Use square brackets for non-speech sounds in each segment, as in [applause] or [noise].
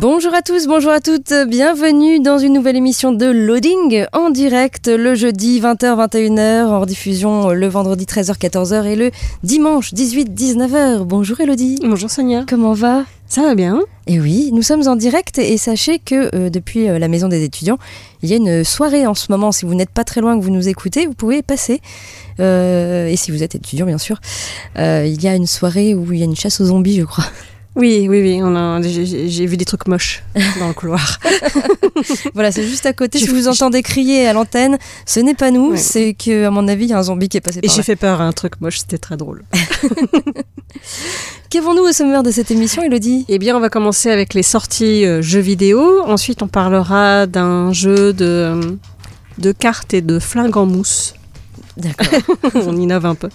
Bonjour à tous, bonjour à toutes, bienvenue dans une nouvelle émission de Loading en direct le jeudi 20h-21h, en rediffusion le vendredi 13h-14h et le dimanche 18-19h. Bonjour Elodie. Bonjour Sonia. Comment va? Ça va bien Et oui, nous sommes en direct et sachez que euh, depuis euh, la maison des étudiants, il y a une soirée en ce moment. Si vous n'êtes pas très loin que vous nous écoutez, vous pouvez passer. Euh, et si vous êtes étudiant, bien sûr, euh, il y a une soirée où il y a une chasse aux zombies, je crois. Oui, oui, oui. On a, j'ai, j'ai- j'ai vu des trucs moches dans le couloir. [laughs] Voilà, c'est juste à côté. J'ai Si vous fait- entendez crier à l'antenne, ce n'est pas nous, Ouais. c'est que à mon avis, il y a un zombie qui est passé Et par j'ai là. fait peur à un truc moche, c'était très drôle. [laughs] Qu'avons-nous au sommaire de cette émission, Elodie? Eh bien, on va commencer avec les sorties euh, jeux vidéo. Ensuite, on parlera d'un jeu de, de cartes et de flingues en mousse. D'accord. [laughs] on innove un peu.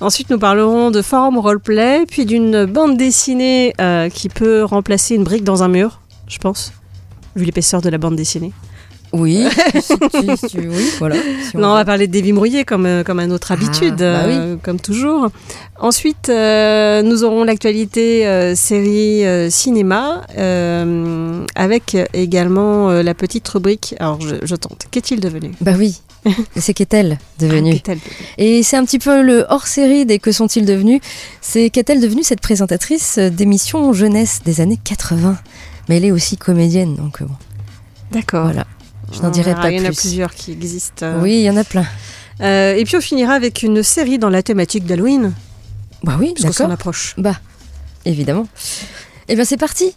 Ensuite, nous parlerons de forum roleplay, puis d'une bande dessinée euh, qui peut remplacer une brique dans un mur, je pense, vu l'épaisseur de la bande dessinée. Oui, [laughs] si tu- si tu- oui, voilà. Si Non, on va parler de Davy Brouillé comme, euh, comme à notre habitude, bah oui. euh, comme toujours. Ensuite, euh, nous aurons l'actualité euh, série cinéma, avec également la petite rubrique. Alors, je, je tente. Qu'est-il devenu? Bah oui. C'est qu'est-elle Ah, devenue devenue Et c'est un petit peu le hors-série des Que sont-ils devenus C'est qu'est-elle devenue cette présentatrice d'émissions jeunesse des années 80 Mais elle est aussi comédienne, donc euh, bon, D'accord. voilà. Je n'en On dirai pas Il y en a plus. plusieurs qui existent. euh. Oui, il y en a plein. Euh, et puis, on finira avec une série dans la thématique d'Halloween, Bah oui, parce qu'on d'accord. approche. Bah, évidemment. Et bien c'est parti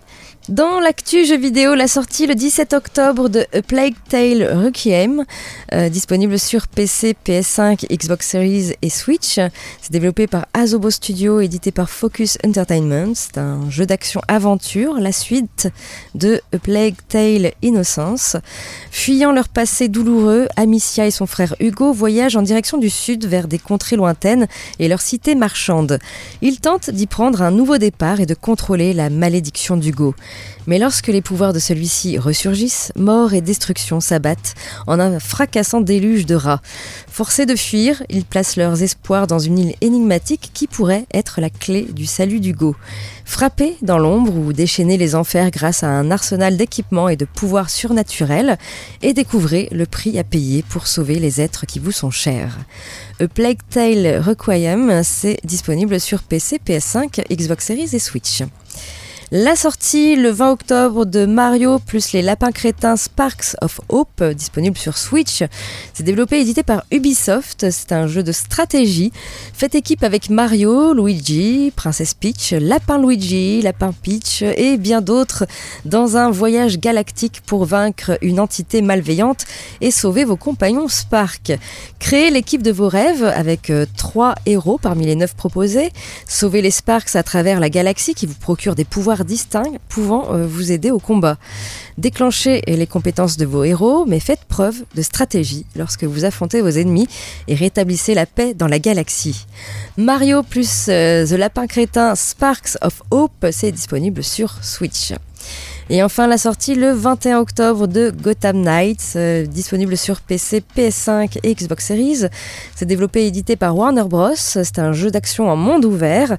dans l'actu jeu vidéo, la sortie le 17 octobre de A Plague Tale Requiem, euh, disponible sur PC, PS5, Xbox Series et Switch. C'est développé par Asobo Studio, édité par Focus Entertainment. C'est un jeu d'action-aventure, la suite de A Plague Tale Innocence. Fuyant leur passé douloureux, Amicia et son frère Hugo voyagent en direction du sud vers des contrées lointaines et leur cité marchande. Ils tentent d'y prendre un nouveau départ et de contrôler la malédiction d'Hugo. Mais lorsque les pouvoirs de celui-ci ressurgissent, mort et destruction s'abattent en un fracassant déluge de rats. Forcés de fuir, ils placent leurs espoirs dans une île énigmatique qui pourrait être la clé du salut d'Hugo. Frappez dans l'ombre ou déchaînez les enfers grâce à un arsenal d'équipements et de pouvoirs surnaturels et découvrez le prix à payer pour sauver les êtres qui vous sont chers. A Plague Tale Requiem, c'est disponible sur PC, PS5, Xbox Series et Switch. La sortie le 20 octobre de Mario plus les lapins crétins Sparks of Hope, disponible sur Switch. C'est développé et édité par Ubisoft. C'est un jeu de stratégie. Faites équipe avec Mario, Luigi, Princesse Peach, Lapin Luigi, Lapin Peach et bien d'autres dans un voyage galactique pour vaincre une entité malveillante et sauver vos compagnons Spark. Créez l'équipe de vos rêves avec euh, trois héros parmi les neuf proposés. Sauvez les Sparks à travers la galaxie qui vous procure des pouvoirs distincts pouvant euh, vous aider au combat. Déclenchez les compétences de vos héros, mais faites preuve de stratégie lorsque vous affrontez vos ennemis et rétablissez la paix dans la galaxie. Mario plus euh, The Lapin Crétin Sparks of Hope, c'est disponible sur Switch. Et enfin la sortie le 21 octobre de Gotham Knights, euh, disponible sur PC, PS5 et Xbox Series. C'est développé et édité par Warner Bros. C'est un jeu d'action en monde ouvert.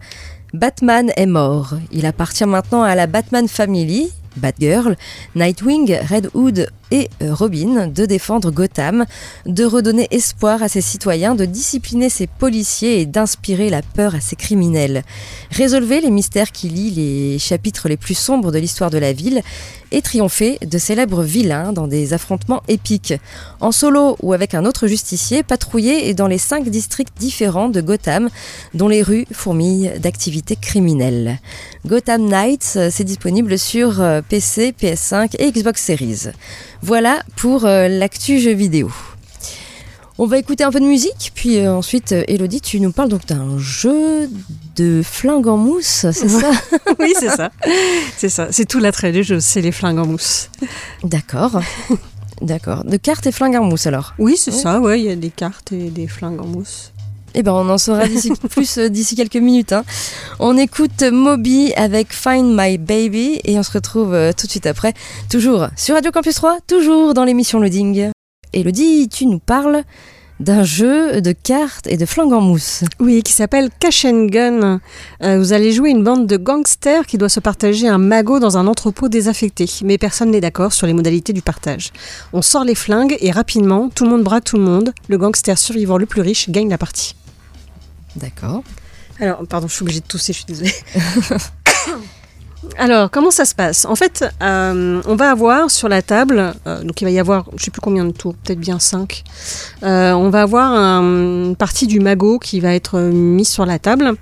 Batman est mort. Il appartient maintenant à la Batman Family, Batgirl, Nightwing, Red Hood et euh, Robin de défendre Gotham, de redonner espoir à ses citoyens, de discipliner ses policiers et d'inspirer la peur à ses criminels. Résolvez les mystères qui lient les chapitres les plus sombres de l'histoire de la ville et triompher de célèbres vilains dans des affrontements épiques. En solo ou avec un autre justicier, patrouillez dans les cinq districts différents de Gotham, dont les rues fourmillent d'activités criminelles. Gotham Knights, euh, c'est disponible sur euh, PC, PS5 et Xbox Series. Voilà pour euh, l'actu jeu vidéo. On va écouter un peu de musique, puis euh, ensuite, euh, Elodie, tu nous parles donc d'un jeu de flingue en mousse, c'est ça? [laughs] Oui, c'est ça. C'est ça. C'est tout l'attrait du jeu, c'est les flingues en mousse. D'accord. D'accord. De cartes et flingues en mousse alors? Oui, c'est Ouais. ça, ouais, il y a des cartes et des flingues en mousse. Eh ben, on en saura d'ici [laughs] plus euh, d'ici quelques minutes. hein. On écoute Moby avec Find My Baby et on se retrouve euh, tout de suite après, toujours sur Radio Campus 3, toujours dans l'émission Loading. Elodie, tu nous parles d'un jeu de cartes et de flingues en mousse. Oui, qui s'appelle Cash and Gun. Euh, vous allez jouer une bande de gangsters qui doit se partager un magot dans un entrepôt désaffecté. Mais personne n'est d'accord sur les modalités du partage. On sort les flingues et rapidement, tout le monde braque tout le monde. Le gangster survivant le plus riche gagne la partie. D'accord. Alors, pardon, je suis obligée de tousser, je suis désolée. [coughs] Alors, comment ça se passe? En fait, euh, on va avoir sur la table, euh, donc il va y avoir, je sais plus combien de tours, peut-être bien 5. on va avoir un- une partie du magot qui va être euh, mise sur la table.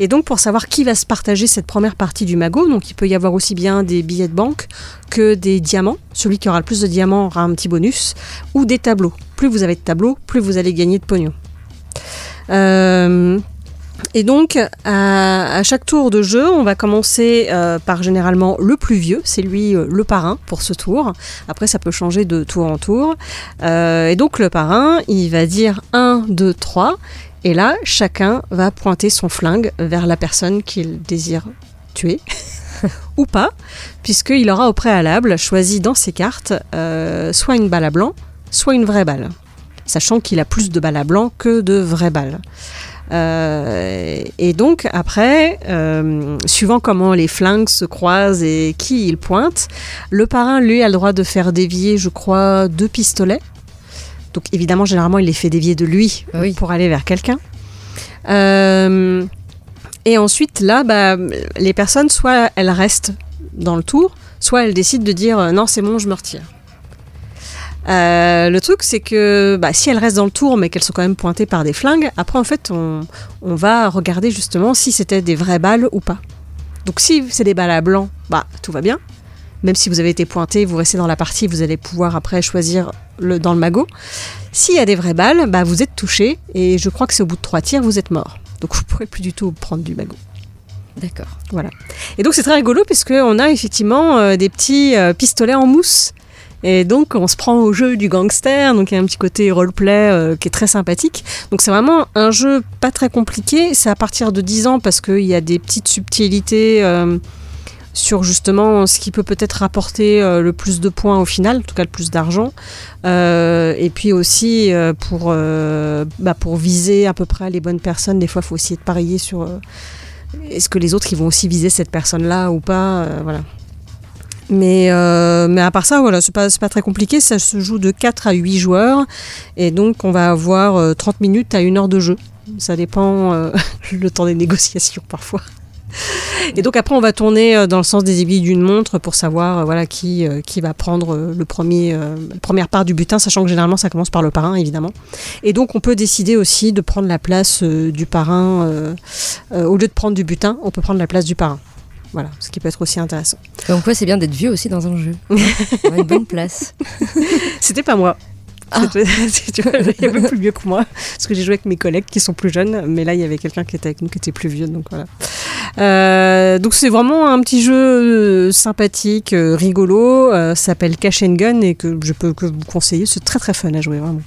Et donc, pour savoir qui va se partager cette première partie du magot, donc il peut y avoir aussi bien des billets de banque que des diamants. Celui qui aura le plus de diamants aura un petit bonus, ou des tableaux. Plus vous avez de tableaux, plus vous allez gagner de pognon. Euh, et donc, à, chaque tour de jeu, on va commencer euh, par généralement le plus vieux, c'est lui euh, le parrain pour ce tour. Après, ça peut changer de tour en tour. Et donc, le parrain, il va dire 1, 2, 3. Et là, chacun va pointer son flingue vers la personne qu'il désire tuer. [laughs] ou pas, puisqu'il aura au préalable choisi dans ses cartes soit une balle à blanc, soit une vraie balle, sachant qu'il a plus de balles à blanc que de vraies balles. Euh, et donc après, euh, suivant comment les flingues se croisent et qui il pointe, le parrain lui a le droit de faire dévier, je crois, deux pistolets. Donc évidemment, généralement, il les fait dévier de lui oui. pour aller vers quelqu'un. Euh, et ensuite, là, bah, les personnes, soit elles restent dans le tour, soit elles décident de dire euh, non, c'est bon, je me retire. Euh, le truc, c'est que bah, si elles restent dans le tour, mais qu'elles sont quand même pointées par des flingues, après, en fait, on, on va regarder justement si c'était des vraies balles ou pas. Donc, si c'est des balles à blanc, bah, tout va bien. Même si vous avez été pointé, vous restez dans la partie, vous allez pouvoir après choisir le, dans le magot. S'il y a des vraies balles, bah, vous êtes touché, et je crois que c'est au bout de trois tirs, vous êtes mort. Donc, vous ne pourrez plus du tout prendre du magot. D'accord. Voilà. Et donc c'est très rigolo puisqu'on a effectivement euh, des petits euh, pistolets en mousse. Et donc on se prend au jeu du gangster, donc il y a un petit côté roleplay euh, qui est très sympathique. Donc c'est vraiment un jeu pas très compliqué, c'est à partir de 10 ans parce qu'il y a des petites subtilités euh, sur justement ce qui peut peut-être rapporter euh, le plus de points au final, en tout cas le plus d'argent. Et puis aussi pour, bah, pour viser à peu près les bonnes personnes, des fois il faut essayer de parier sur... est-ce que les autres ils vont aussi viser cette personne-là ou pas Voilà. Mais, euh, mais à part ça, voilà, c'est pas, pas très compliqué. Ça se joue de 4 à 8 joueurs. Et donc, on va avoir euh, 30 minutes à 1 heure de jeu. Ça dépend euh, [laughs] le temps des négociations parfois. Et donc après, on va tourner euh, dans le sens des aiguilles d'une montre pour savoir euh, voilà, qui, euh, qui va prendre euh, le premier, euh, la première part du butin, sachant que généralement ça commence par le parrain, évidemment. Et donc on peut décider aussi de prendre la place euh, du parrain. euh, euh, au lieu de prendre du butin, on peut prendre la place du parrain. Voilà, ce qui peut être aussi intéressant. Comme quoi, c'est bien d'être vieux aussi dans un jeu. [laughs] Hein Avoir une bonne place. [laughs] C'était pas moi. Ah. C'était- [laughs] tu vois, il y avait plus vieux que moi, parce que j'ai joué avec mes collègues qui sont plus jeunes, mais là il y avait quelqu'un qui était avec nous qui était plus vieux, donc voilà. Euh, donc c'est vraiment un petit jeu euh, sympathique, euh, rigolo, euh, s'appelle Cash and Gun et que je peux que vous conseiller, c'est très très fun à jouer vraiment.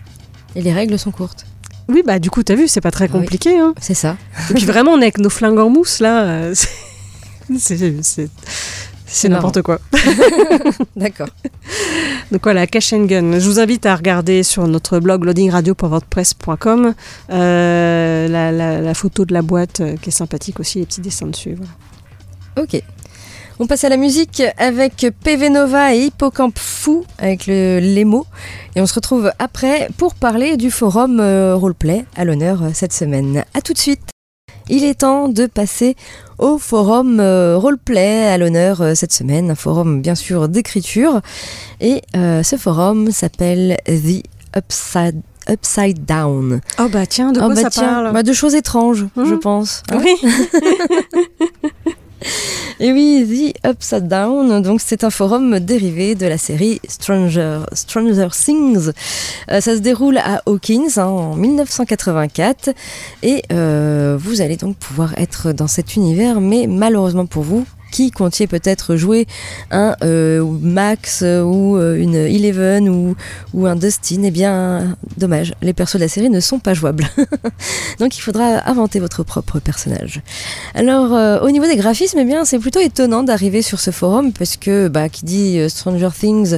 Et les règles sont courtes. Oui bah du coup t'as vu, c'est pas très Ah oui. compliqué. Hein. C'est ça. Et puis vraiment on est avec nos flingues en mousse là, [laughs] c'est- n'importe quoi. [laughs] D'accord. [laughs] Donc voilà, Cash and Gun. Je vous invite à regarder sur notre blog loadingradio.wordpress.com euh, la, la- la photo de la boîte euh, qui est sympathique aussi, les petits dessins dessus. voilà. Ok. On passe à la musique avec PV Nova et Hippocampe Fou avec le, les mots. Et on se retrouve après pour parler du forum euh, roleplay à l'honneur cette semaine. A tout de suite. Il est temps de passer au forum euh, roleplay à l'honneur euh, cette semaine. Un forum bien sûr d'écriture. Et euh, ce forum s'appelle The Upside, Upside Down. Oh bah tiens, de Ah quoi bah ça tiens, parle? bah de choses étranges, je pense. hein. [laughs] [laughs] Et oui, The Upside Down, donc c'est un forum dérivé de la série Stranger, Stranger Things. Euh, ça se déroule à Hawkins hein, en 1984 et euh, vous allez donc pouvoir être dans cet univers, mais malheureusement pour vous, qui comptiez peut-être jouer un euh, Max euh, ou euh, une Eleven ou, un Dustin, eh bien, dommage, les persos de la série ne sont pas jouables. [laughs] Donc il faudra inventer votre propre personnage. Alors, au niveau des graphismes, eh bien, c'est plutôt étonnant d'arriver sur ce forum parce que, bah, qui dit Stranger Things,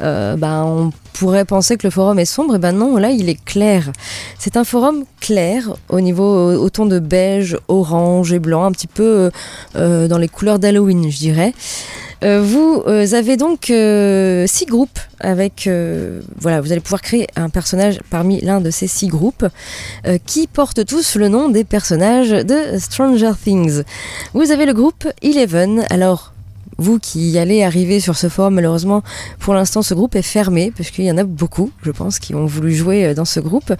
bah, on pourrait penser que le forum est sombre, et ben non, là il est clair. C'est un forum clair au niveau au, ton de beige, orange et blanc, un petit peu euh, dans les couleurs d'Halloween, je dirais. Euh, vous euh, avez donc euh, six groupes avec euh, voilà, vous allez pouvoir créer un personnage parmi l'un de ces six groupes euh, qui portent tous le nom des personnages de Stranger Things. Vous avez le groupe Eleven. Alors vous qui allez arriver sur ce forum, malheureusement, pour l'instant, ce groupe est fermé, parce qu'il y en a beaucoup, je pense, qui ont voulu jouer euh, dans ce groupe,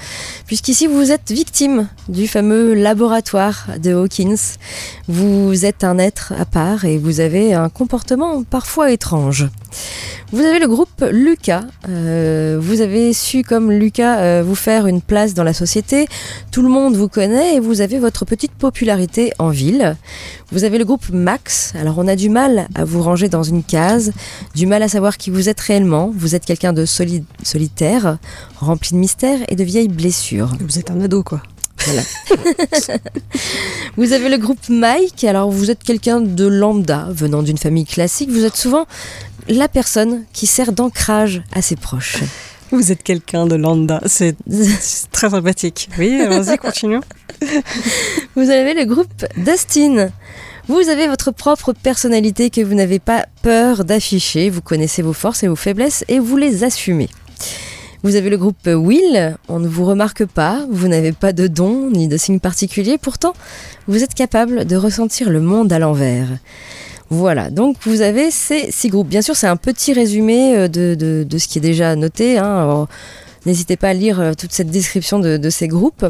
puisqu'ici, vous êtes victime du fameux laboratoire de Hawkins. Vous êtes un être à part et vous avez un comportement parfois étrange. Vous avez le groupe Lucas. Euh, vous avez su, comme Lucas, euh, vous faire une place dans la société. Tout le monde vous connaît et vous avez votre petite popularité en ville. Vous avez le groupe Max. Alors, on a du mal à vous ranger dans une case, du mal à savoir qui vous êtes réellement. Vous êtes quelqu'un de solide, solitaire, rempli de mystères et de vieilles blessures. Vous êtes un ado, quoi. Voilà. [laughs] vous avez le groupe Mike. Alors, vous êtes quelqu'un de lambda, venant d'une famille classique. Vous êtes souvent la personne qui sert d'ancrage à ses proches. Vous êtes quelqu'un de lambda. C'est [laughs] très sympathique. Oui, vas-y, continuons. Vous avez le groupe Dustin. Vous avez votre propre personnalité que vous n'avez pas peur d'afficher. Vous connaissez vos forces et vos faiblesses et vous les assumez. Vous avez le groupe Will. On ne vous remarque pas. Vous n'avez pas de don ni de signe particulier. Pourtant, vous êtes capable de ressentir le monde à l'envers. Voilà, donc vous avez ces six groupes. Bien sûr, c'est un petit résumé euh, de, de- ce qui est déjà noté. hein. N'hésitez pas à lire euh, toute cette description de, ces groupes.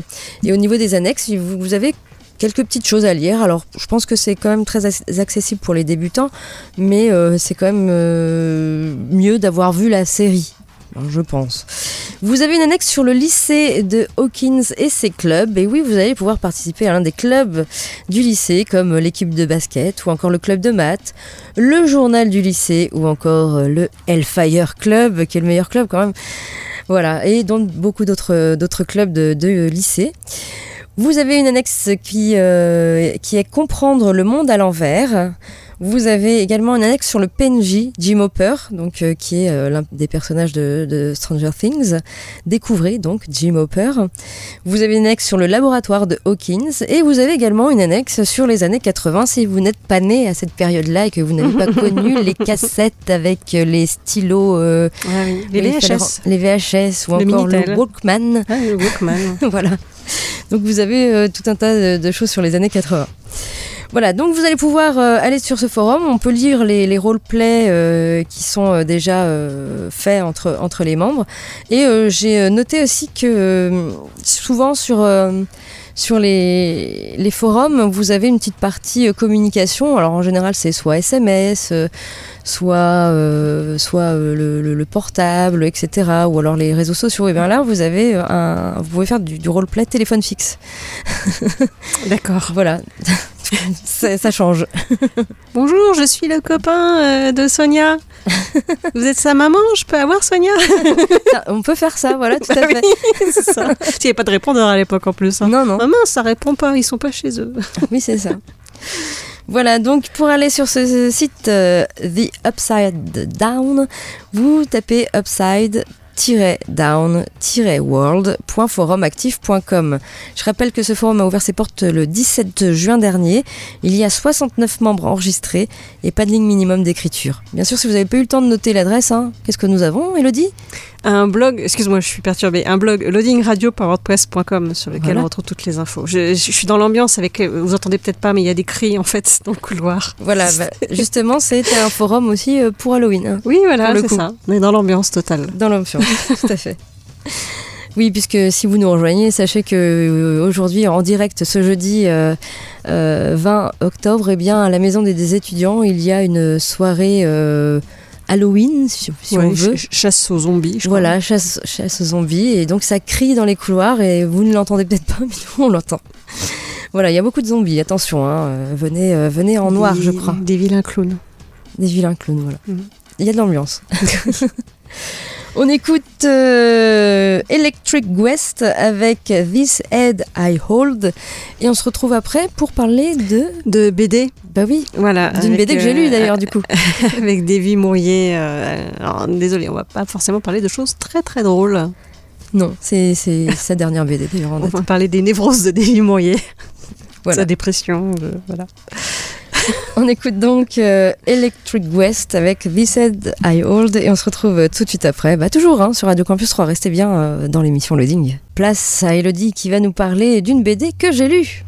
Et au niveau des annexes, vous, vous avez quelques petites choses à lire. Alors, je pense que c'est quand même très ac- accessible pour les débutants, mais euh, c'est quand même mieux d'avoir vu la série. Je pense. Vous avez une annexe sur le lycée de Hawkins et ses clubs. Et oui, vous allez pouvoir participer à l'un des clubs du lycée, comme l'équipe de basket ou encore le club de maths, le journal du lycée ou encore euh, le Hellfire Club, qui est le meilleur club quand même. Voilà, et donc beaucoup d'autres clubs de, de lycée. Vous avez une annexe qui, euh, qui est comprendre le monde à l'envers. Vous avez également une annexe sur le PNJ, Jim Hopper, donc, euh, qui est euh, l'un des personnages de, de Stranger Things. Découvrez donc Jim Hopper. Vous avez une annexe sur le laboratoire de Hawkins et vous avez également une annexe sur les années 80 si vous n'êtes pas né à cette période-là et que vous n'avez pas [laughs] connu les cassettes avec euh, les stylos, euh, Ah oui, les VHS. les VHS ou Le encore le. Walkman. Ah, le Walkman. [laughs] voilà. Donc vous avez tout un tas de, de choses sur les années 80. Voilà, donc vous allez pouvoir euh, aller sur ce forum, on peut lire les, les roleplays euh, qui sont euh, déjà faits entre, entre les membres. Et j'ai noté aussi que souvent sur, sur les, les forums, vous avez une petite partie euh, communication. Alors en général, c'est soit SMS, euh, soit, euh, soit le, le- le portable, etc. Ou alors les réseaux sociaux. Et bien là, vous avez un, vous pouvez faire du, du roleplay téléphone fixe. [laughs] D'accord. Voilà, ça, ça change. [laughs] Bonjour, je suis le copain euh, de Sonia. [laughs] Vous êtes sa maman Je peux avoir Sonia? [laughs] On peut faire ça, voilà, tout à Bah fait. oui, c'est ça. Il n'y avait pas de répondeur à l'époque en plus. hein. Non, non, mince, ça répond pas, ils sont pas chez eux. oui, c'est ça. Voilà, donc pour aller sur ce site euh, The Upside Down, vous tapez upside down-world.forumactif.com. Je rappelle que ce forum a ouvert ses portes le 17 juin dernier. Il y a 69 membres enregistrés et pas de ligne minimum d'écriture. Bien sûr, si vous n'avez pas eu le temps de noter l'adresse, hein, qu'est-ce que nous avons, Elodie? Un blog, excuse-moi, je suis perturbée, un blog loadingradio.wordpress.com sur lequel Voilà. on retrouve toutes les infos. Je, je suis dans l'ambiance avec, euh, vous entendez peut-être pas, mais il y a des cris en fait [laughs] dans le couloir. Voilà, [laughs] bah, justement, c'est un forum aussi euh, pour Halloween. hein. Oui, voilà, c'est ça. On est dans l'ambiance totale. Dans l'ambiance, [laughs] tout à fait. Oui, puisque si vous nous rejoignez, sachez que euh, aujourd'hui, en direct, ce jeudi euh, euh, 20 octobre, eh bien, à la Maison des, des étudiants, il y a une soirée euh, Halloween, si, Ouais, on veut. ch- chasse aux zombies, je crois. Voilà, chasse, chasse aux zombies. Et donc ça crie dans les couloirs et vous ne l'entendez peut-être pas, [laughs] mais nous on l'entend. Voilà, il y a beaucoup de zombies, attention, hein, euh, venez, euh, venez en noir, Des- je crois. Des vilains clowns. Des vilains clowns, voilà. Mhm. Il y a de l'ambiance. [laughs] On écoute euh, Electric West avec This Head I Hold et on se retrouve après pour parler de... De BD, Bah oui, voilà. d'une BD que j'ai lue euh, d'ailleurs du coup. [laughs] avec Davy Mourier. euh, alors, désolé, on va pas forcément parler de choses très très drôles. Non, c'est c'est [laughs] sa dernière BD d'ailleurs On va parler des névroses de Davy Mourier. Voilà. Sa dépression, de- voilà. [laughs] On écoute donc euh, Electric West avec This Head I Hold et on se retrouve tout de suite après. Bah, toujours hein, sur Radio Campus 3, restez bien euh, dans l'émission Loading. Place à Elodie qui va nous parler d'une BD que j'ai lue.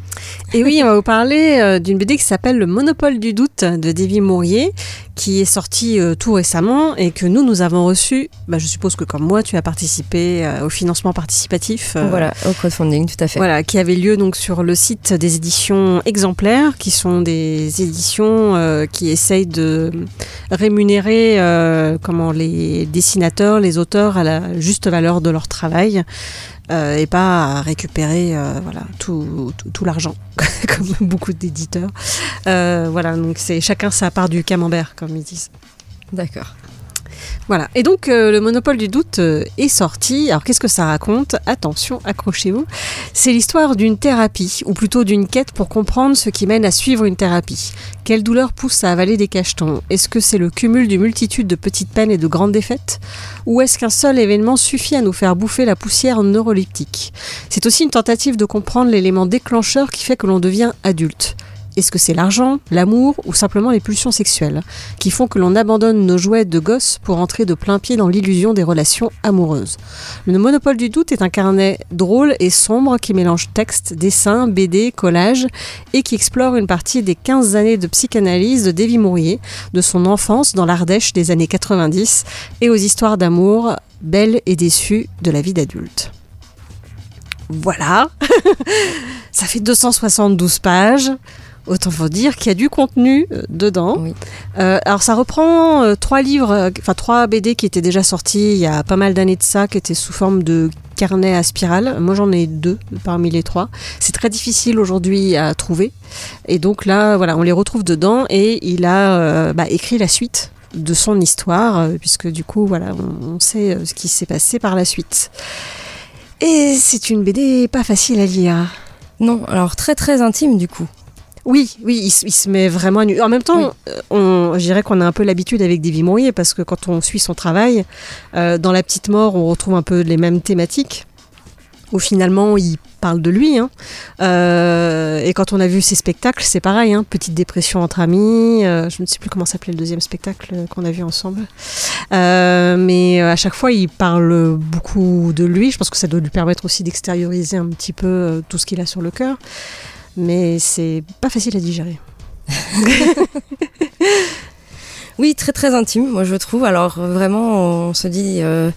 Et oui, on va vous parler euh, d'une BD qui s'appelle Le Monopole du doute de Davy Mourier, qui est sortie euh, tout récemment et que nous, nous avons reçu. Bah, je suppose que comme moi, tu as participé euh, au financement participatif. Voilà, au crowdfunding, tout à fait. Voilà, qui avait lieu donc sur le site des éditions exemplaires, qui sont des éditions euh, qui essayent de rémunérer euh, comment les dessinateurs, les auteurs à la juste valeur de leur travail. Euh, et pas à récupérer euh, voilà tout, tout, tout l'argent [laughs] comme beaucoup d'éditeurs Euh, voilà donc c'est chacun sa part du camembert comme ils disent D'accord. Voilà. Et donc, euh, le monopole du doute euh, est sorti. Alors, qu'est-ce que ça raconte? Attention, accrochez-vous. C'est l'histoire d'une thérapie, ou plutôt d'une quête pour comprendre ce qui mène à suivre une thérapie. Quelle douleur pousse à avaler des cachetons? Est-ce que c'est le cumul d'une multitude de petites peines et de grandes défaites? Ou est-ce qu'un seul événement suffit à nous faire bouffer la poussière neuroleptique? C'est aussi une tentative de comprendre l'élément déclencheur qui fait que l'on devient adulte. Est-ce que c'est l'argent, l'amour ou simplement les pulsions sexuelles qui font que l'on abandonne nos jouets de gosse pour entrer de plein pied dans l'illusion des relations amoureuses? Le monopole du doute est un carnet drôle et sombre qui mélange texte, dessin, BD, collage et qui explore une partie des 15 années de psychanalyse de Davy Mourier, de son enfance dans l'Ardèche des années 90 et aux histoires d'amour belles et déçues de la vie d'adulte. Voilà, [laughs] ça fait 272 pages. Autant vous dire qu'il y a du contenu euh, dedans. Oui. Euh, alors ça reprend euh, trois livres, enfin trois BD qui étaient déjà sortis il y a pas mal d'années de ça, qui étaient sous forme de carnet à spirale. Moi j'en ai deux parmi les trois. C'est très difficile aujourd'hui à trouver. Et donc là, voilà, on les retrouve dedans et il a euh, bah, écrit la suite de son histoire, puisque du coup, voilà, on, on sait ce qui s'est passé par la suite. Et c'est une BD pas facile à lire. Non, alors très très intime du coup. Oui, oui, il, se- il se met vraiment à nu. En même temps, Oui. euh, on, je dirais qu'on a un peu l'habitude avec Davy Mourier parce que quand on suit son travail, euh, dans La Petite Mort, on retrouve un peu les mêmes thématiques. Où finalement, il parle de lui. hein. Euh, et quand on a vu ses spectacles, c'est pareil. hein. Petite dépression entre amis. euh, je ne sais plus comment s'appelait le deuxième spectacle qu'on a vu ensemble. Euh, mais à chaque fois, il parle beaucoup de lui. Je pense que ça doit lui permettre aussi d'extérioriser un petit peu tout ce qu'il a sur le cœur. Mais c'est pas facile à digérer. [laughs] Oui, très très intime, moi je trouve. Alors vraiment, on se dit euh,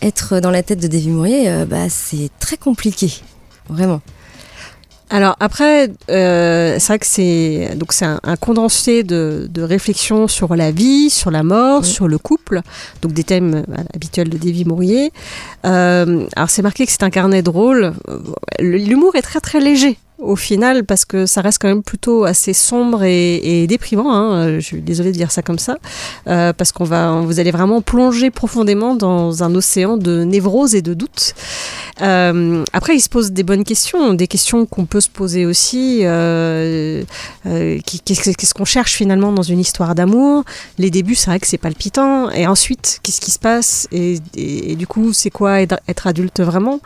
être dans la tête de Davy Mourier, euh, bah c'est très compliqué, vraiment. Alors après, euh, c'est vrai que c'est donc c'est un, un condensé de, de réflexions sur la vie, sur la mort, Oui. sur le couple, donc des thèmes habituels de Davy Mourier. Euh, alors c'est marqué que c'est un carnet drôle. L'humour est très très léger au final parce que ça reste quand même plutôt assez sombre et, déprimant. hein. Je suis désolée de dire ça comme ça euh, parce qu'on va, vous allez vraiment plonger profondément dans un océan de névrose et de doute. Euh, après, il se pose des bonnes questions, des questions qu'on peut se poser aussi. euh, Qu'est-ce qu'on cherche finalement dans une histoire d'amour? Les débuts, c'est vrai que c'est palpitant. Et ensuite, qu'est-ce qui se passe? Et, du coup, c'est quoi être, adulte vraiment?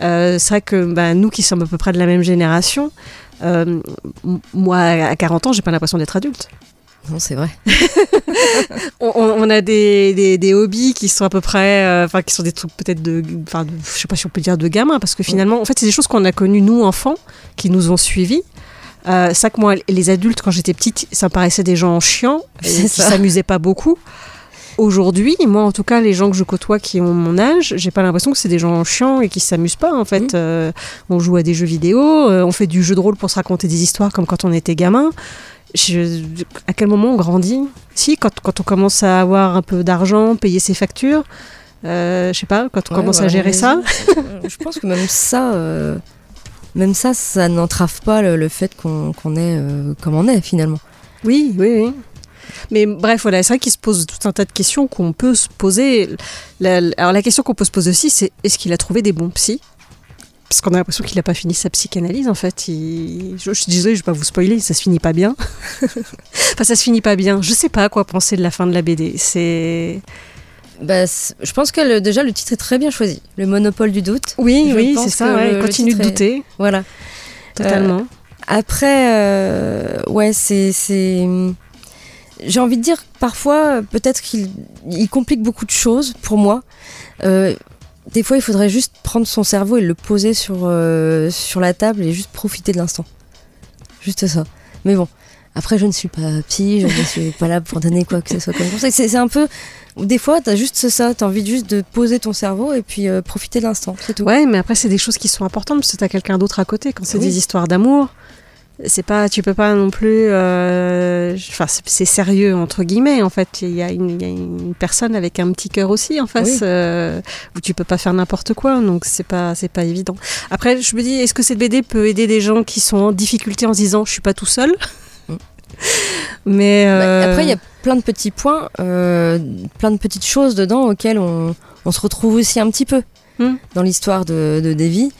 C'est vrai que bah, nous qui sommes à peu près de la même génération, euh, moi à 40 ans, j'ai pas l'impression d'être adulte. Non, c'est vrai. [laughs] On, a des, des, des hobbies qui sont à peu près, euh, enfin qui sont des trucs peut-être de, enfin je sais pas si on peut dire de gamins, parce que finalement, en fait, c'est des choses qu'on a connues nous enfants, qui nous ont suivis. Euh, ça que moi, les adultes quand j'étais petite, ça me paraissait des gens chiants, [laughs] qui s'amusaient pas beaucoup. Aujourd'hui, moi en tout cas, les gens que je côtoie qui ont mon âge, j'ai pas l'impression que c'est des gens chiants et qui s'amusent pas en fait. Euh, on joue à des jeux vidéo, euh, on fait du jeu de rôle pour se raconter des histoires comme quand on était gamin. Je- à quel moment on grandit? Si, quand, quand on commence à avoir un peu d'argent, payer ses factures, euh, je sais pas, quand on Ouais, commence à gérer ça. Je pense que même ça, euh, même ça, ça n'entrave pas le, le fait qu'on est euh, comme on est finalement. Oui, oui, oui. Mais bref, voilà, c'est vrai qu'il se pose tout un tas de questions qu'on peut se poser. La- alors la question qu'on peut se poser aussi, c'est est-ce qu'il a trouvé des bons psys? Parce qu'on a l'impression qu'il n'a pas fini sa psychanalyse en fait. Il- Je, je suis désolée, je vais pas vous spoiler, ça se finit pas bien. [laughs] enfin, ça se finit pas bien. Je sais pas à quoi penser de la fin de la BD. C'est. Bah, je pense que le- déjà le titre est très bien choisi. Le monopole du doute. Oui, Je oui, c'est ça. ouais, le- le continue de est- douter, Voilà. totalement. Après, euh, ouais, c'est. J'ai envie de dire, parfois, peut-être qu'il il complique beaucoup de choses pour moi. Euh, des fois, il faudrait juste prendre son cerveau et le poser sur, euh, sur la table et juste profiter de l'instant. Juste ça. Mais bon, après, je ne suis pas psy, je ne suis pas là pour donner quoi que ce soit comme conseil. C'est c'est un peu. Des fois, t'as juste ça, t'as envie juste de poser ton cerveau et puis euh, profiter de l'instant, c'est tout. Ouais, mais après, c'est des choses qui sont importantes parce que t'as quelqu'un d'autre à côté. Quand c'est Oui. des histoires d'amour, c'est pas, tu peux pas non plus. euh, Enfin, c'est- sérieux entre guillemets. En fait, il y, a une- il y a une personne avec un petit cœur aussi en face Oui. euh, où tu peux pas faire n'importe quoi. Donc c'est pas, c'est pas évident. Après, je me dis, est-ce que cette BD peut aider des gens qui sont en difficulté en se disant, je suis pas tout seul. Mm. [laughs] Mais Bah, euh, Après, il y a plein de petits points, euh, plein de petites choses dedans auxquelles on, on se retrouve aussi un petit peu Hmm. dans l'histoire de, de Davy.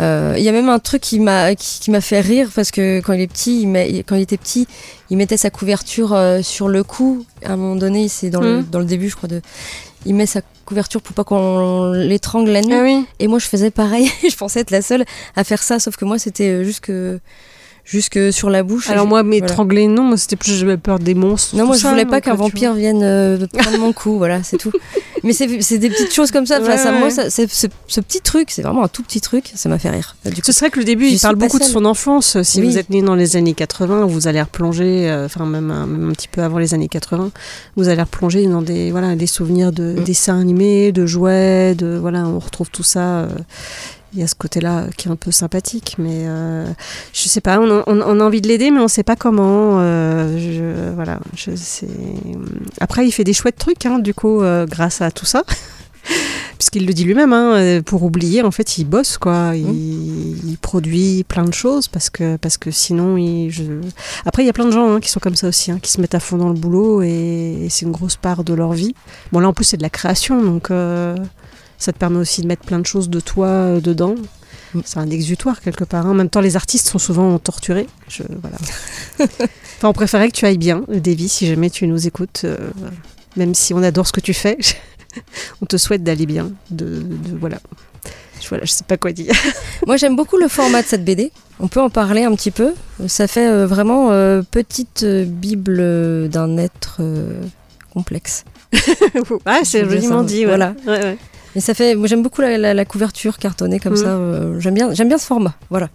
Euh, Il y a même un truc qui m'a qui, qui m'a fait rire parce que quand il est petit, il met- quand il était petit, il mettait sa couverture euh, sur le cou. À un moment donné, c'est dans, le, Hmm. dans le début, je crois, de, il met sa couverture pour pas qu'on l'étrangle la nuit. ah oui. Et moi, je faisais pareil. [laughs] je pensais être la seule à faire ça, sauf que moi, c'était euh, jusque jusque sur la bouche. Alors moi, voilà. m'étrangler, non, moi c'était plus j'avais peur des monstres. Non, moi je ça, voulais pas donc, qu'un vampire vienne euh, [laughs] prendre mon cou, voilà, c'est tout. [laughs] Mais c'est des petites choses comme ça. Ouais, ça, ouais. moi, ça, ce, ce petit truc, c'est vraiment un tout petit truc, ça m'a fait rire. Du coup, Ce serait que le début, il parle pas beaucoup de son enfance. Si Oui. vous êtes né dans les années 80, vous allez replonger, euh, enfin même, un- même un petit peu avant les années 80, vous allez replonger dans des voilà des souvenirs de Mm. dessins animés, de jouets, de voilà, on retrouve tout ça. euh, il y a ce côté-là qui est un peu sympathique, mais euh, je sais pas, on a, on- on a envie de l'aider, mais on sait pas comment. euh, je, voilà, je sais. Après, il fait des chouettes trucs, hein, du coup, euh, grâce à tout ça. [laughs] Puisqu'il le dit lui-même, hein, euh, pour oublier, en fait, il bosse, quoi. Il, il produit plein de choses parce que, parce que sinon, il, je... après, il y a plein de gens hein, qui sont comme ça aussi, qui se mettent à fond dans le boulot et, c'est une grosse part de leur vie. Bon, là, en plus, c'est de la création, donc euh, ça te permet aussi de mettre plein de choses de toi euh, dedans. Mm. C'est un exutoire quelque part. hein. En même temps, les artistes sont souvent torturés. Je, voilà. [laughs] enfin, on préférait que tu ailles bien, Davy, si jamais tu nous écoutes. euh, même si on adore ce que tu fais, [laughs] on te souhaite d'aller bien. De, de- voilà. Je, voilà, je sais pas quoi dire. [laughs] moi j'aime beaucoup le format de cette BD. On peut en parler un petit peu. Ça fait euh, vraiment euh, petite bible d'un être complexe. ah, c'est joliment dit. ouais. voilà. Ouais, ouais. Et ça fait, moi j'aime beaucoup la, la- la couverture cartonnée comme Mhm. ça. euh, j'aime bien, j'aime bien ce format. Voilà.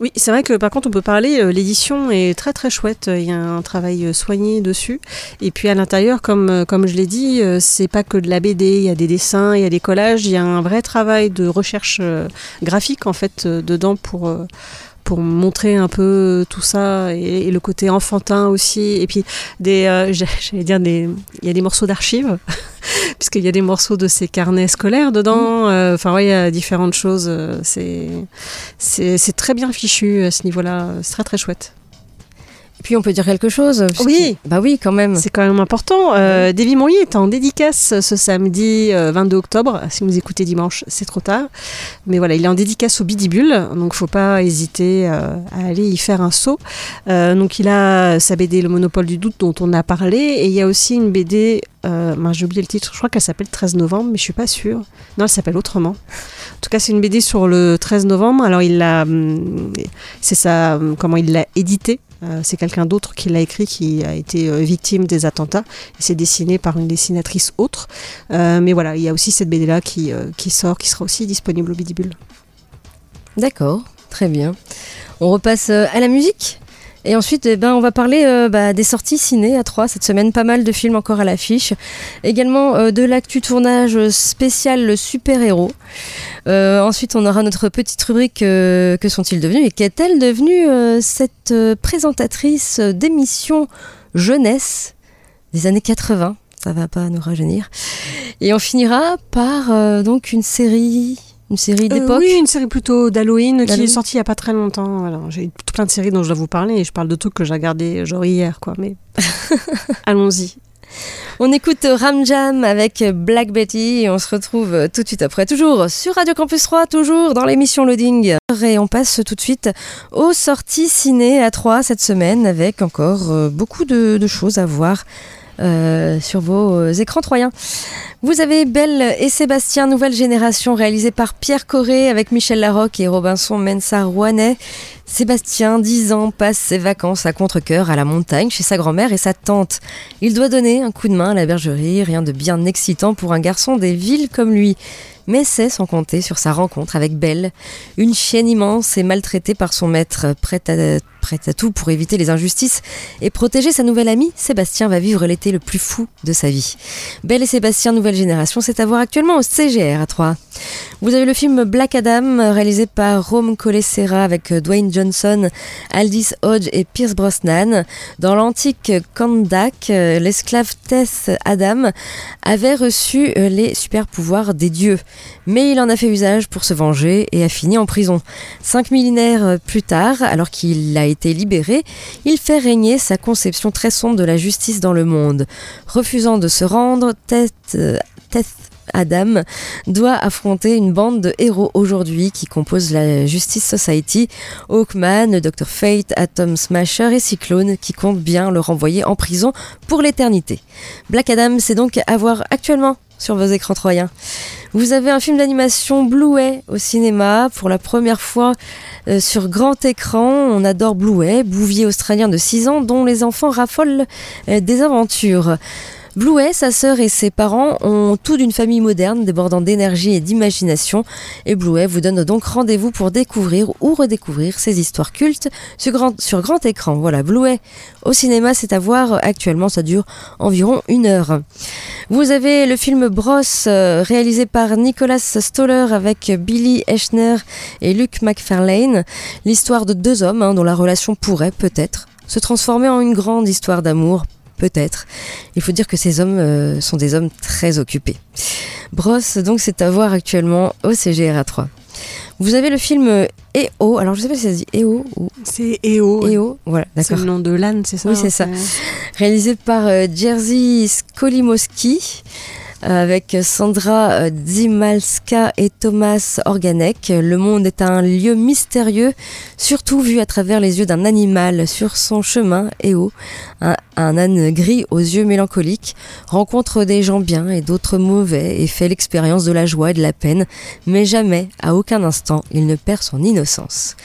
Oui, c'est vrai que par contre, on peut parler, euh, l'édition est très très chouette. Il y a un travail euh, soigné dessus. Et puis à l'intérieur, comme, euh, comme je l'ai dit, euh, c'est pas que de la BD. Il y a des dessins, il y a des collages. Il y a un vrai travail de recherche euh, graphique en fait euh, dedans pour. euh, pour montrer un peu tout ça et, et le côté enfantin aussi et puis des euh, [laughs] j'allais dire des il y a des morceaux d'archives puisqu'il y a des morceaux de ces carnets scolaires dedans. Euh, enfin ouais il y a différentes choses euh, c'est c'est c'est très bien fichu à ce niveau-là. C'est très très chouette Et puis on peut dire quelque chose. Oui. Bah oui, quand même. c'est quand même important. Euh, Davy Mourier est en dédicace ce samedi euh, 22 octobre. Si vous écoutez dimanche c'est trop tard. Mais voilà il est en dédicace au Bidibule donc faut pas hésiter euh, à aller y faire un saut. Euh, donc il a sa BD Le Monopole du doute dont on a parlé. Et il y a aussi une BD euh, j'ai oublié le titre. Je crois qu'elle s'appelle 13 novembre mais je suis pas sûre. Non elle s'appelle autrement. En tout cas c'est une BD sur le 13 novembre. Alors il l'a hum, c'est ça hum, comment il l'a édité Euh, c'est quelqu'un d'autre qui l'a écrit qui a été euh, victime des attentats c'est dessiné par une dessinatrice autre Euh, mais voilà il y a aussi cette BD là qui, euh, qui sort qui sera aussi disponible au Bidibule D'accord, très bien. On repasse euh, à la musique? Et ensuite, eh ben, on va parler euh, bah, des sorties ciné à 3 cette semaine. Pas mal de films encore à l'affiche. Également euh, de l'actu tournage spécial super-héros. Euh, ensuite, on aura notre petite rubrique Que sont-ils devenus Et qu'est-elle devenue cette présentatrice d'émission jeunesse des années 80 Ça va pas nous rajeunir. Et on finira par donc une série. Une série Euh, d'époque. oui, une série plutôt d'Halloween qui est sortie il y a pas très longtemps. J'ai plein de séries dont je dois vous parler et je parle de trucs que j'ai regardé genre hier, quoi. Mais [laughs] allons-y. On écoute Ram Jam avec Black Betty et on se retrouve tout de suite après, toujours sur Radio Campus 3, toujours dans l'émission Loading. Et on passe tout de suite aux sorties ciné à 3 cette semaine avec encore euh, beaucoup de, de choses à voir. Euh, sur vos euh, écrans troyens. Vous avez Belle et Sébastien, nouvelle génération, réalisée par Pierre Corré avec Michel Larocque et Robinson Mensah Rouanet. Sébastien, 10 ans, passe ses vacances à contre-coeur à la montagne chez sa grand-mère et sa tante. Il doit donner un coup de main à la bergerie, rien de bien excitant pour un garçon des villes comme lui. Mais c'est sans compter sur sa rencontre avec Belle, une chienne immense et maltraitée par son maître, prête à, tout pour éviter les injustices et protéger sa nouvelle amie. Sébastien va vivre l'été le plus fou de sa vie. Belle et Sébastien, nouvelle génération, c'est à voir actuellement au CGR à 3. Vous avez le film Black Adam, réalisé par Rome Colessera avec Dwayne Johnson, Aldis Hodge et Pierce Brosnan. Dans l'antique Kandak, euh, l'esclave Tess Adam avait reçu euh, les super pouvoirs des dieux. Mais il en a fait usage pour se venger et a fini en prison. Cinq millénaires plus tard, alors qu'il a été libéré, il fait régner sa conception très sombre de la justice dans le monde. Refusant de se rendre, euh, Tess Adam doit affronter une bande de héros aujourd'hui qui composent la Justice Society, Hawkman, Dr Fate, Atom Smasher et Cyclone qui comptent bien le renvoyer en prison pour l'éternité. Black Adam, c'est donc à voir actuellement sur vos écrans troyens. Vous avez un film d'animation Bluey au cinéma pour la première fois euh, sur grand écran. On adore Bluey, bouvier australien de 6 ans dont les enfants raffolent euh, des aventures. Bluey, sa sœur et ses parents ont tout d'une famille moderne débordant d'énergie et d'imagination. Et Bluey vous donne donc rendez-vous pour découvrir ou redécouvrir ces histoires cultes sur grand, écran. Voilà, Bluey au cinéma, c'est à voir actuellement, ça dure environ une heure. Vous avez le film Bros, euh, réalisé par Nicolas Stoller avec Billy Eichner et Luke McFarlane. L'histoire de deux hommes hein, dont la relation pourrait peut-être se transformer en une grande histoire d'amour peut-être. Il faut dire que ces hommes euh, sont des hommes très occupés. Bros, donc, c'est à voir actuellement au CGRA 3. Vous avez le film euh, EO, alors je sais pas si ça se dit EO ou C'est EO. EO, voilà, C'est d'accord. le nom de l'âne, c'est ça Oui, c'est ça. Réalisé par euh, Jerzy Skolimowski avec Sandra euh, Dzimalska et Thomas Organek. Le monde est un lieu mystérieux, surtout vu à travers les yeux d'un animal sur son chemin, Eo. Un, un âne gris aux yeux mélancoliques rencontre des gens bien et d'autres mauvais et fait l'expérience de la joie et de la peine, mais jamais, à aucun instant, il ne perd son innocence.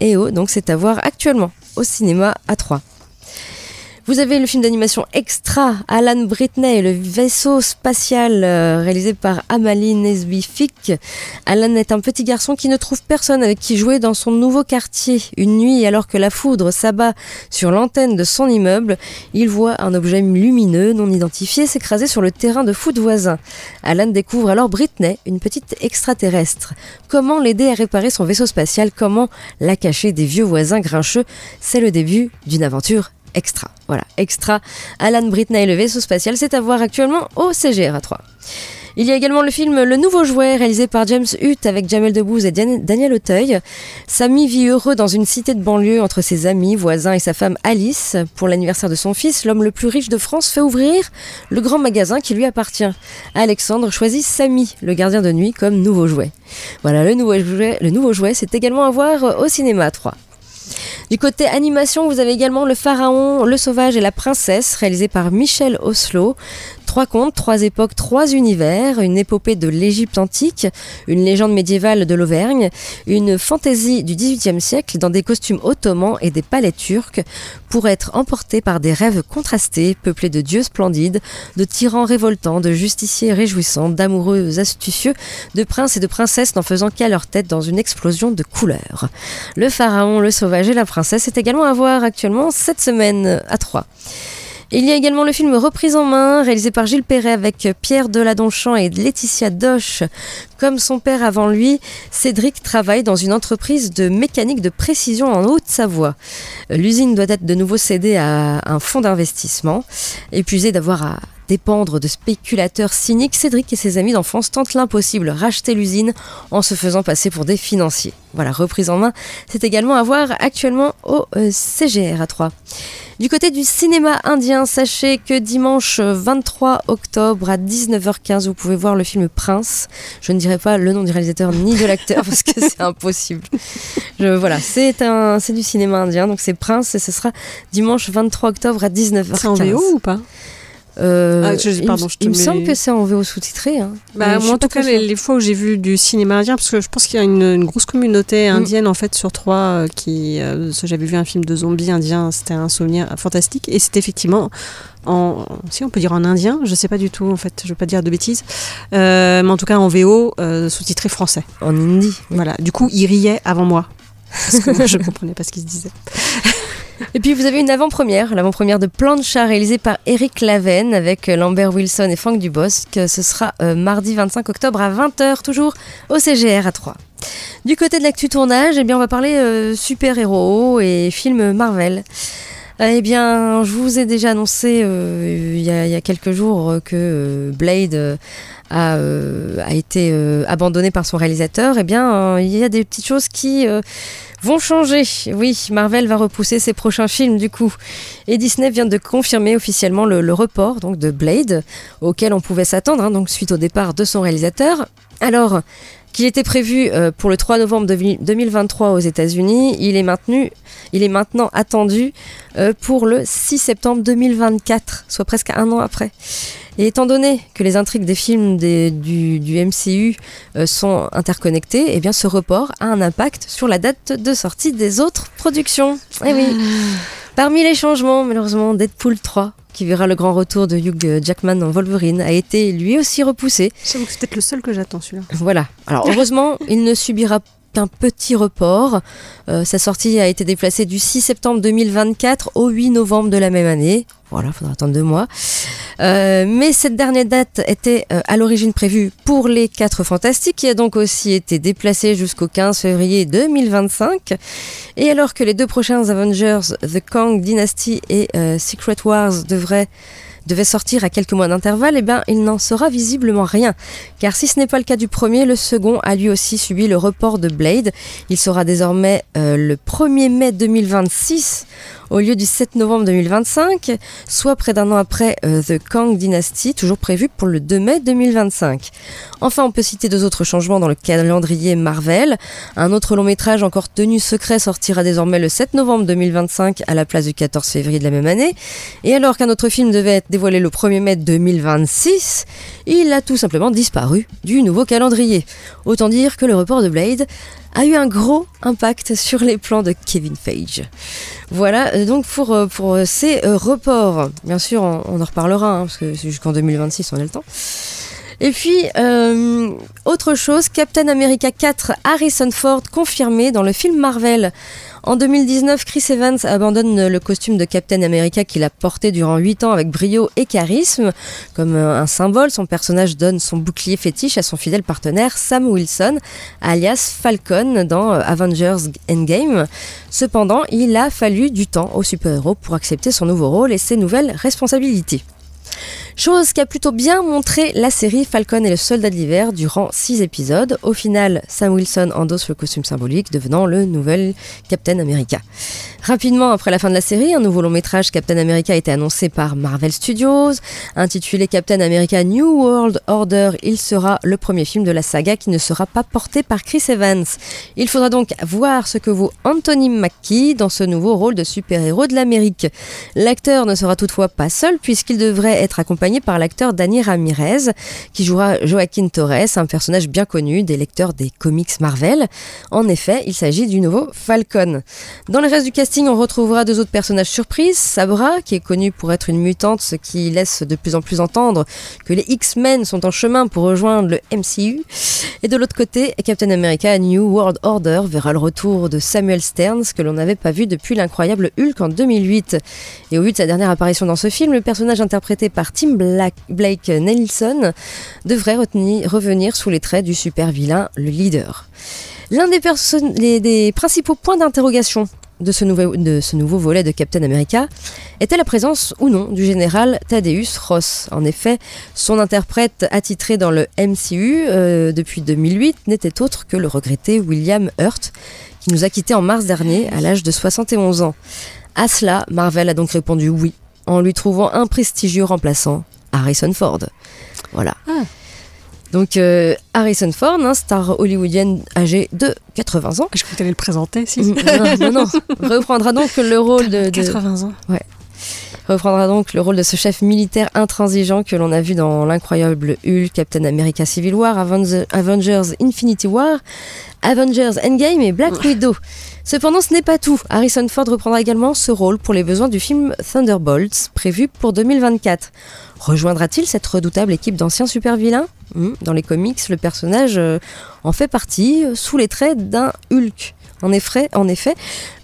Eo, donc c'est à voir actuellement au cinéma à 3. Vous avez le film d'animation Extra, Alan Britney, le vaisseau spatial euh, réalisé par Amalie Nesby Fick. Alan est un petit garçon qui ne trouve personne avec qui jouer dans son nouveau quartier. Une nuit, alors que la foudre s'abat sur l'antenne de son immeuble, il voit un objet lumineux non identifié s'écraser sur le terrain de foot voisin. Alan découvre alors Britney, une petite extraterrestre. Comment l'aider à réparer son vaisseau spatial? Comment la cacher des vieux voisins grincheux? C'est le début d'une aventure Extra. Voilà, Extra. Alan Britney, le vaisseau spatial, c'est à voir actuellement au CGR 3. Il y a également le film Le Nouveau Jouet, réalisé par James Hutt avec Jamel Debbouze et Dan- Daniel Auteuil. Samy vit heureux dans une cité de banlieue entre ses amis, voisins et sa femme Alice. Pour l'anniversaire de son fils, l'homme le plus riche de France fait ouvrir le grand magasin qui lui appartient. Alexandre choisit Samy, le gardien de nuit, comme nouveau jouet. Voilà, le nouveau jouet, jouet c'est également à voir au cinéma 3. Du côté animation, vous avez également Le Pharaon, Le Sauvage et la Princesse, réalisé par Michel Oslo. Trois contes, trois époques, trois univers, une épopée de l'Égypte antique, une légende médiévale de l'Auvergne, une fantaisie du XVIIIe siècle dans des costumes ottomans et des palais turcs pour être emporté par des rêves contrastés, peuplés de dieux splendides, de tyrans révoltants, de justiciers réjouissants, d'amoureux astucieux, de princes et de princesses n'en faisant qu'à leur tête dans une explosion de couleurs. Le pharaon, le sauvage et la princesse est également à voir actuellement cette semaine à Troyes. Il y a également le film Reprise en main, réalisé par Gilles Perret avec Pierre Deladonchamp et Laetitia Doche. Comme son père avant lui, Cédric travaille dans une entreprise de mécanique de précision en Haute-Savoie. L'usine doit être de nouveau cédée à un fonds d'investissement. Épuisé d'avoir à dépendre de spéculateurs cyniques, Cédric et ses amis d'enfance tentent l'impossible, racheter l'usine en se faisant passer pour des financiers. Voilà, reprise en main, c'est également à voir actuellement au CGR à 3. Du côté du cinéma indien, sachez que dimanche 23 octobre à 19h15, vous pouvez voir le film Prince. Je ne dirai pas le nom du réalisateur ni de l'acteur [laughs] parce que c'est impossible. Je, voilà, c'est du cinéma indien, donc c'est Prince et ce sera dimanche 23 octobre à 19h15. C'est en VO ou pas? Euh, Ah, je- pardon, il, je te il me mets- semble que c'est en VO sous-titré. Hein. Bah, moi, en tout cas, les, fois où j'ai vu du cinéma indien, parce que je pense qu'il y a une, une grosse communauté Mm. indienne en fait sur trois euh, qui. euh, J'avais vu un film de zombies indien, c'était un souvenir fantastique, et c'était effectivement en, si on peut dire en indien, je sais pas du tout en fait, je veux pas dire de bêtises, Euh, mais en tout cas en VO euh, sous-titré français. En indie. Voilà. Du coup, il riait avant moi. Parce que moi, je comprenais pas ce qu'il se disait. Et puis vous avez une avant-première, l'avant-première de Plancha réalisée par Eric Laven avec euh, Lambert Wilson et Franck Dubosc. Ce sera euh, mardi 25 octobre à 20h, toujours au CGR à 3. Du côté de l'actu tournage, eh bien, on va parler euh, super-héros et films Marvel. Euh, Eh bien, je vous ai déjà annoncé euh, il, y a, quelques jours euh, que euh, Blade euh, a, euh, a été euh, abandonné par son réalisateur. Eh bien, euh, il y a des petites choses qui vont changer. Oui, Marvel va repousser ses prochains films du coup. Et Disney vient de confirmer officiellement le, le report donc de Blade, auquel on pouvait s'attendre, hein, donc suite au départ de son réalisateur. Alors, qu'il était prévu euh, pour le 3 novembre de- 2023 aux États-Unis, il est maintenu, il est maintenant attendu euh, pour le 6 septembre 2024, soit presque un an après. Et étant donné que les intrigues des films des- du, du MCU euh, sont interconnectées, eh bien ce report a un impact sur la date de sortie des autres productions. Eh oui. Parmi les changements, malheureusement, Deadpool 3, qui verra le grand retour de Hugh Jackman en Wolverine, a été lui aussi repoussé. C'est peut-être le seul que j'attends celui-là. Voilà. Alors heureusement, [laughs] il ne subira qu'un petit report. Euh, sa sortie a été déplacée du 6 septembre 2024 au 8 novembre de la même année. Voilà, il faudra attendre deux mois. Euh, mais cette dernière date était euh, à l'origine prévue pour les 4 Fantastiques, qui a donc aussi été déplacée jusqu'au 15 février 2025. Et alors que les deux prochains Avengers, The Kang Dynasty et euh, Secret Wars, devraient sortir à quelques mois d'intervalle, eh bien, il n'en sera visiblement rien. Car si ce n'est pas le cas du premier, le second a lui aussi subi le report de Blade. Il sera désormais le 1er mai 2026 au lieu du 7 novembre 2025, soit près d'un an après euh, The Kang Dynasty, toujours prévu pour le 2 mai 2025. Enfin, on peut citer deux autres changements dans le calendrier Marvel. Un autre long métrage encore tenu secret sortira désormais le 7 novembre 2025 à la place du 14 février de la même année. Et alors qu'un autre film devait être dévoilé le 1er mai 2026, il a tout simplement disparu du nouveau calendrier. Autant dire que le report de Blade a eu un gros impact sur les plans de Kevin Feige. Voilà euh, donc pour, euh, pour euh, ces reports. Bien sûr, on, en reparlera, hein, parce que jusqu'en 2026, on a le temps. Et puis, euh, autre chose, Captain America 4, Harrison Ford confirmé dans le film Marvel. En 2019, Chris Evans abandonne le costume de Captain America qu'il a porté durant 8 ans avec brio et charisme. Comme euh, un symbole, son personnage donne son bouclier fétiche à son fidèle partenaire Sam Wilson, alias Falcon dans euh, Avengers Endgame. Cependant, il a fallu du temps au super-héros pour accepter son nouveau rôle et ses nouvelles responsabilités. Chose qui a plutôt bien montré la série Falcon et le soldat de l'hiver durant 6 épisodes. Au final, Sam Wilson endosse le costume symbolique, devenant le nouvel Captain America. Rapidement après la fin de la série, un nouveau long métrage Captain America a été annoncé par Marvel Studios. Intitulé Captain America New World Order, il sera le premier film de la saga qui ne sera pas porté par Chris Evans. Il faudra donc voir ce que vaut Anthony Mackie dans ce nouveau rôle de super-héros de l'Amérique. L'acteur ne sera toutefois pas seul puisqu'il devrait être accompagné par l'acteur Danny Ramirez, qui jouera Joaquin Torres, un personnage bien connu des lecteurs des comics Marvel. En effet, il s'agit du nouveau Falcon. Dans le reste du casting, on retrouvera deux autres personnages surprises. Sabra, qui est connue pour être une mutante, ce qui laisse de plus en plus entendre que les X-Men sont en chemin pour rejoindre le MCU. Et de l'autre côté, Captain America New World Order verra le retour de Samuel Stearns, que l'on n'avait pas vu depuis l'incroyable Hulk en 2008. Et au vu de sa dernière apparition dans ce film, le personnage interprété par Tim Blake Nelson devrait revenir sous les traits du super vilain, le leader. L'un des, principaux points d'interrogation de ce, nouveau, de ce nouveau volet de Captain America était la présence ou non du général Thaddeus Ross. En effet, son interprète attitré dans le MCU euh, depuis 2008 n'était autre que le regretté William Hurt, qui nous a quittés en mars dernier à l'âge de 71 ans. À cela, Marvel a donc répondu oui, en lui trouvant un prestigieux remplaçant, Harrison Ford. Voilà. Ah. Donc euh, Harrison Ford, hein, star hollywoodienne âgée de 80 ans, Je crois que tu allais le présenter, si. [laughs] non, non, non, [laughs] reprendra donc le rôle de, de- 80 ans. Reprendra donc le rôle de ce chef militaire intransigeant que l'on a vu dans l'incroyable Hulk, Captain America Civil War, Aven- Avengers Infinity War, Avengers Endgame et Black Widow. Cependant, ce n'est pas tout. Harrison Ford reprendra également ce rôle pour les besoins du film Thunderbolts, prévu pour 2024. Rejoindra-t-il cette redoutable équipe d'anciens super-vilains? Hmm, Dans les comics, le personnage euh, en fait partie euh, sous les traits d'un Hulk. En effet, en effet,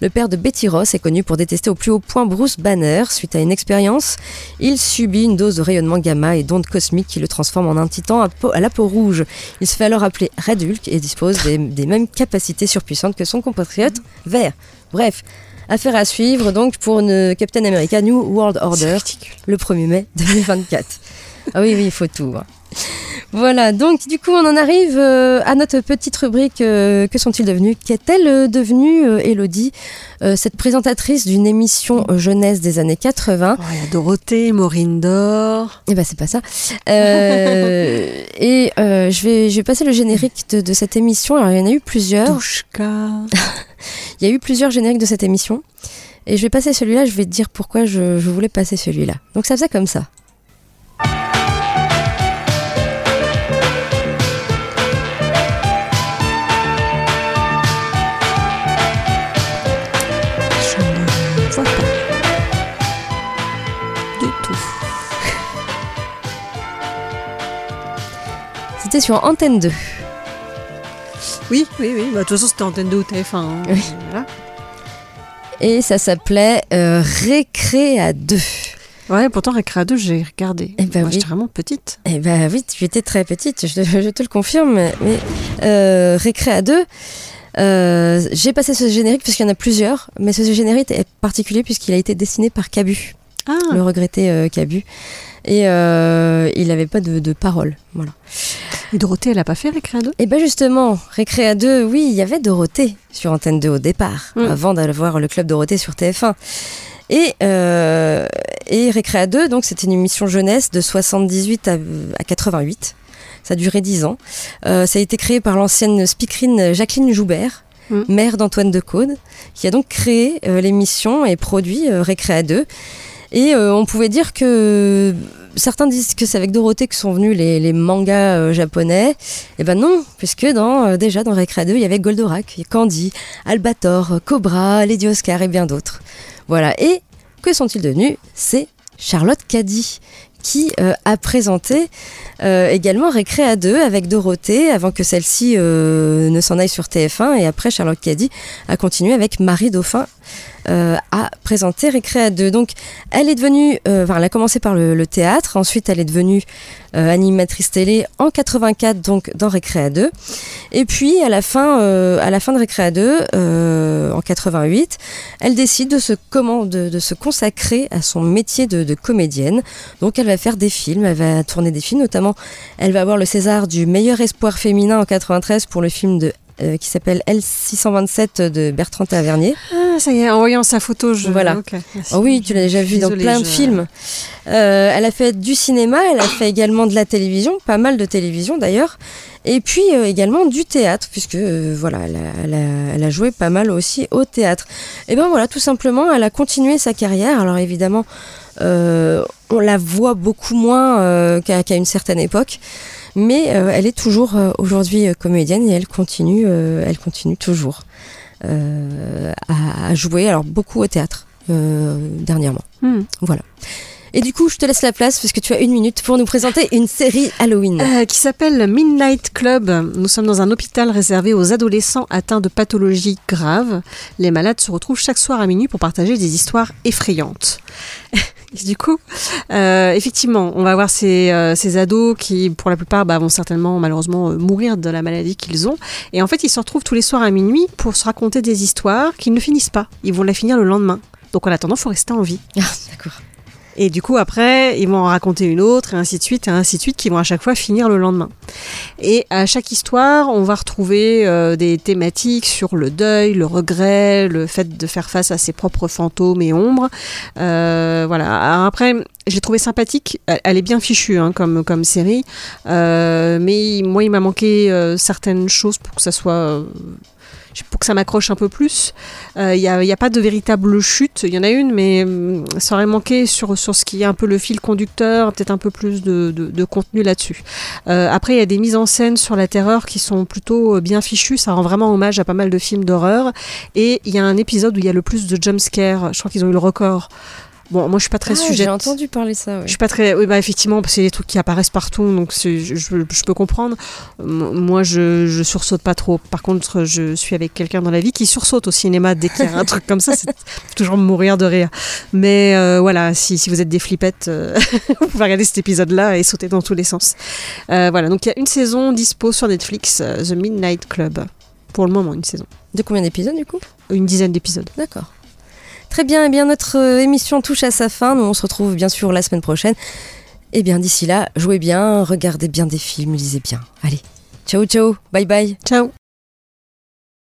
le père de Betty Ross est connu pour détester au plus haut point Bruce Banner. Suite à une expérience, il subit une dose de rayonnement gamma et d'ondes cosmiques qui le transforme en un titan à, peau- à la peau rouge. Il se fait alors appeler Red Hulk et dispose des, des mêmes capacités surpuissantes que son compatriote vert. Bref, affaire à suivre donc pour une Captain America New World Order le 1er mai 2024. ah oui, oui, il faut tout. hein. Voilà, donc du coup on en arrive euh, à notre petite rubrique euh, Que sont-ils devenus? Qu'est-elle euh, devenue, euh, Elodie, cette présentatrice d'une émission jeunesse des années 80 Oh, il y a Dorothée, Maureen Dor. Eh ben c'est pas ça. [laughs] Et je, vais, je vais passer le générique de, de cette émission. Alors il y en a eu plusieurs. [laughs] Il y a eu plusieurs génériques de cette émission. Et je vais passer celui-là, je vais te dire pourquoi je, je voulais passer celui-là. Donc ça faisait comme ça. C'était sur Antenne 2. Oui, oui, oui. Bah, de toute façon, c'était Antenne 2 ou TF1. hein. Oui. Voilà. Et ça s'appelait euh, Récré à 2. Ouais, pourtant, Récréa 2, j'ai regardé. Eh ben Moi, oui. j'étais vraiment petite. Eh ben oui, tu étais très petite, je te, [laughs] je te le confirme. Mais euh, Récré à 2, euh, j'ai passé ce générique puisqu'il y en a plusieurs, mais ce générique est particulier puisqu'il a été dessiné par Cabu, Ah, le regretté euh, Cabu. Et euh, il n'avait pas de, de parole. Voilà. Et Dorothée, elle a pas fait Récréa 2 Et ben justement, Récré à 2, oui, il y avait Dorothée sur Antenne 2 au départ, Mm. avant d'avoir le club Dorothée sur TF1. Et, euh, et Récré à 2, donc c'était une émission jeunesse de 78 à, à 88. Ça a duré 10 ans. Euh, ça a été créé par l'ancienne speakerine Jacqueline Joubert, Mm. mère d'Antoine Decaude, qui a donc créé euh, l'émission et produit euh, Récré à 2. Et euh, on pouvait dire que certains disent que c'est avec Dorothée que sont venus les, mangas euh, japonais. Eh ben non, puisque euh, déjà dans Récré 2, il y avait Goldorak, Candy, Albator, Cobra, Lady Oscar et bien d'autres. Voilà. Et que sont-ils devenus? C'est Charlotte Caddy qui euh, a présenté également Récré à 2 avec Dorothée avant que celle-ci ne s'en aille sur TF1 et après Charlotte Caddy a continué avec Marie Dauphin euh, à présenter Récré à 2. Donc elle est devenue, euh, enfin elle a commencé par le, théâtre, ensuite elle est devenue euh, animatrice télé en 84 donc dans Récré à 2 et puis à la fin, euh, à la fin de Récré à 2 euh, en 88 elle décide de se, comment, de se consacrer à son métier de, de comédienne. Donc elle va faire des films, elle va tourner des films, notamment elle va avoir le César du meilleur espoir féminin en 93 pour le film de, euh, qui s'appelle L627 de Bertrand Tavernier. Ah, ça y est, en voyant sa photo, je. Voilà. Ok, merci. Oh oui, tu l'as déjà vu dans plein de films. Euh, elle a fait du cinéma, elle a fait également de la télévision, pas mal de télévision d'ailleurs, et puis euh, également du théâtre, puisque voilà, elle a, elle a- elle a joué pas mal aussi au théâtre. Et ben voilà, tout simplement, elle a continué sa carrière. Alors évidemment, on la voit beaucoup moins qu'à qu'à une certaine époque. Mais euh, elle est toujours euh, aujourd'hui euh, comédienne et elle continue, elle continue toujours à, à jouer, alors beaucoup au théâtre dernièrement. Hmm. Voilà. Et du coup, je te laisse la place parce que tu as une minute pour nous présenter une série Halloween. Euh, qui s'appelle Midnight Club. Nous sommes dans un hôpital réservé aux adolescents atteints de pathologies graves. Les malades se retrouvent chaque soir à minuit pour partager des histoires effrayantes. [laughs] Et du coup, euh, effectivement, on va voir ces, euh, ces ados qui, pour la plupart, bah, vont certainement malheureusement euh, mourir de la maladie qu'ils ont. Et en fait, ils se retrouvent tous les soirs à minuit pour se raconter des histoires qui ne finissent pas. Ils vont la finir le lendemain. Donc en attendant, faut rester en vie. Ah, d'accord. Et du coup, après, ils vont en raconter une autre, et ainsi de suite, et ainsi de suite, qui vont à chaque fois finir le lendemain. Et à chaque histoire, on va retrouver euh, des thématiques sur le deuil, le regret, le fait de faire face à ses propres fantômes et ombres. Euh, voilà. Après, je l'ai trouvé sympathique. Elle, est bien fichue hein, comme, comme série. Euh, mais moi, il m'a manqué certaines choses pour que ça soit. Euh, pour que ça m'accroche un peu plus. Il n'y a, pas de véritable chute. Il y en a une, mais hum, ça aurait manqué sur, sur ce qui est un peu le fil conducteur, peut-être un peu plus de contenu là-dessus. Euh, après, il y a des mises en scène sur la terreur qui sont plutôt euh, bien fichues. Ça rend vraiment hommage à pas mal de films d'horreur. Et il y a un épisode où il y a le plus de jumpscares. Je crois qu'ils ont eu le record. Bon, moi, je suis pas très Ah, sujette. J'ai entendu parler ça. ouais. Je suis pas très. Oui, bah effectivement, c'est des trucs qui apparaissent partout, donc je, peux comprendre. Moi, je, je sursaute pas trop. Par contre, je suis avec quelqu'un dans la vie qui sursaute au cinéma dès qu'il y a un [laughs] truc comme ça. C'est toujours mourir de rire. Mais euh, voilà, si, si vous êtes des flippettes, euh, [laughs] vous pouvez regarder cet épisode-là et sauter dans tous les sens. Euh, voilà, donc il y a une saison dispo sur Netflix, The Midnight Club. Pour le moment, une saison. De combien d'épisodes du coup? Une dizaine d'épisodes. D'accord. Très bien, eh bien notre euh, émission touche à sa fin. Nous on se retrouve bien sûr la semaine prochaine. Et bien d'ici là, jouez bien, regardez bien des films, lisez bien. Allez, ciao ciao, bye bye. Ciao